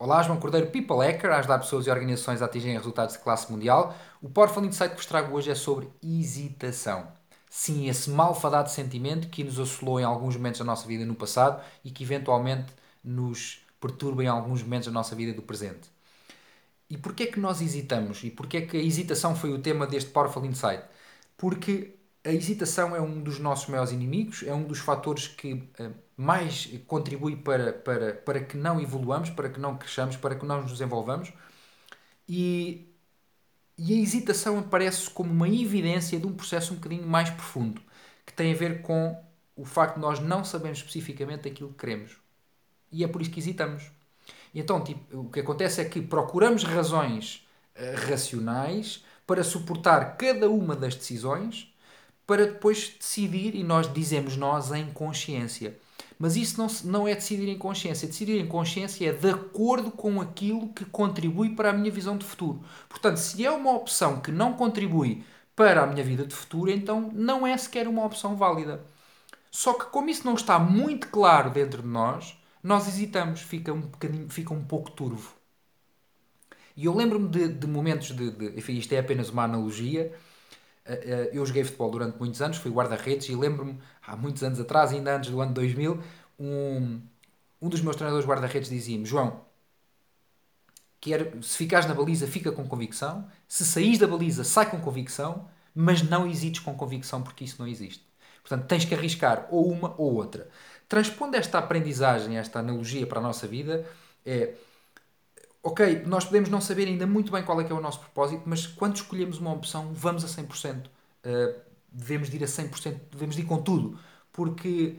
Olá, João Cordeiro, People Hacker, ajudar pessoas e organizações a atingirem resultados de classe mundial. O Powerful Insight que vos trago hoje é sobre hesitação. Sim, esse malfadado sentimento que nos assolou em alguns momentos da nossa vida no passado e que eventualmente nos perturba em alguns momentos da nossa vida do presente. E porquê é que nós hesitamos? E porquê é que a hesitação foi o tema deste Powerful Insight? Porque a hesitação é um dos nossos maiores inimigos, é um dos fatores que uh, mais contribui para, para, para que não evoluamos, para que não cresçamos, para que não nos desenvolvamos. E, e a hesitação aparece como uma evidência de um processo um bocadinho mais profundo, que tem a ver com o facto de nós não sabermos especificamente aquilo que queremos. E é por isso que hesitamos. Então, tipo, o que acontece é que procuramos razões uh, racionais para suportar cada uma das decisões para depois decidir, e nós dizemos nós em consciência. Mas isso não, não é decidir em consciência. Decidir em consciência é de acordo com aquilo que contribui para a minha visão de futuro. Portanto, se é uma opção que não contribui para a minha vida de futuro, então não é sequer uma opção válida. Só que como isso não está muito claro dentro de nós, nós hesitamos, fica um, bocadinho, fica um pouco turvo. E eu lembro-me de, de, momentos de, de. Enfim, isto é apenas uma analogia, eu joguei futebol durante muitos anos, fui guarda-redes e lembro-me, há muitos anos atrás, ainda antes do ano 2000, um, um dos meus treinadores guarda-redes dizia-me: João, quer, se ficares na baliza, fica com convicção, se saís da baliza, sai com convicção, mas não hesites com convicção porque isso não existe. Portanto, tens que arriscar ou uma ou outra. Transpondo esta aprendizagem, esta analogia para a nossa vida, é ok, nós podemos não saber ainda muito bem qual é que é o nosso propósito, mas quando escolhemos uma opção, vamos a 100%. Uh, devemos de ir a 100%, devemos de ir com tudo. Porque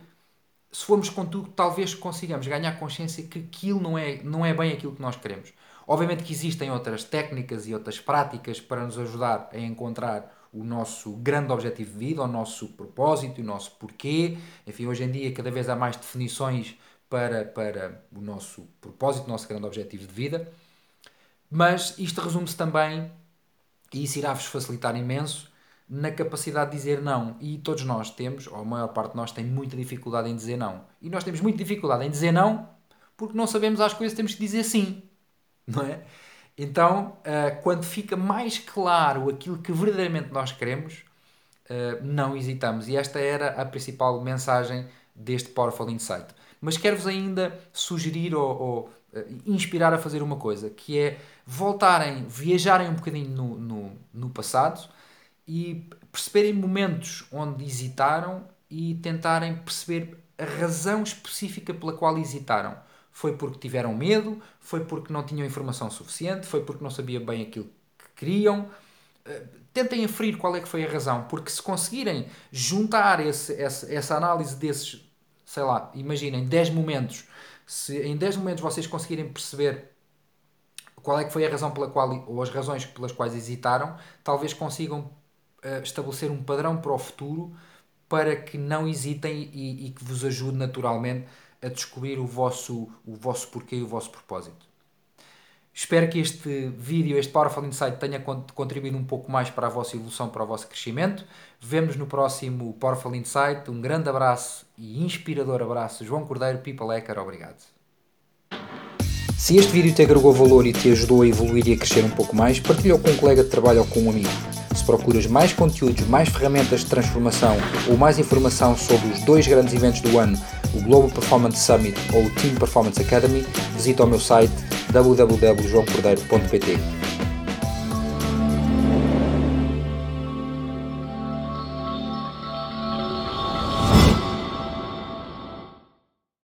se formos com tudo, talvez consigamos ganhar consciência que aquilo não é, não é bem aquilo que nós queremos. Obviamente que existem outras técnicas e outras práticas para nos ajudar a encontrar o nosso grande objetivo de vida, o nosso propósito, o nosso porquê. Enfim, hoje em dia cada vez há mais definições para, para o nosso propósito, o nosso grande objetivo de vida. Mas isto resume-se também, e isso irá-vos facilitar imenso, na capacidade de dizer não. E todos nós temos, ou a maior parte de nós tem muita dificuldade em dizer não. E nós temos muita dificuldade em dizer não porque não sabemos às coisas temos que dizer sim. Não é? Então, uh, quando fica mais claro aquilo que verdadeiramente nós queremos, uh, não hesitamos. E esta era a principal mensagem deste Powerful Insight. Mas quero-vos ainda sugerir ou, ou uh, inspirar a fazer uma coisa, que é voltarem, viajarem um bocadinho no, no, no passado e perceberem momentos onde hesitaram e tentarem perceber a razão específica pela qual hesitaram. Foi porque tiveram medo, foi porque não tinham informação suficiente, foi porque não sabiam bem aquilo que queriam. Uh, tentem aferir qual é que foi a razão, porque se conseguirem juntar esse, essa, essa análise desses sei lá, imaginem 10 momentos, se em 10 momentos vocês conseguirem perceber qual é que foi a razão pela qual, ou as razões pelas quais hesitaram, talvez consigam uh, estabelecer um padrão para o futuro para que não hesitem e, e, que vos ajude naturalmente a descobrir o vosso, o vosso porquê e o vosso propósito. Espero que este vídeo, este Powerful Insight, tenha contribuído um pouco mais para a vossa evolução, para o vosso crescimento. Vemo-nos no próximo Powerful Insight. Um grande abraço e inspirador abraço. João Cordeiro, People Hacker, obrigado. Se este vídeo te agregou valor e te ajudou a evoluir e a crescer um pouco mais, partilha com um colega de trabalho ou com um amigo. Se procuras mais conteúdos, mais ferramentas de transformação ou mais informação sobre os dois grandes eventos do ano, o Global Performance Summit ou o Team Performance Academy, visita o meu site www.joãocordeiro.pt.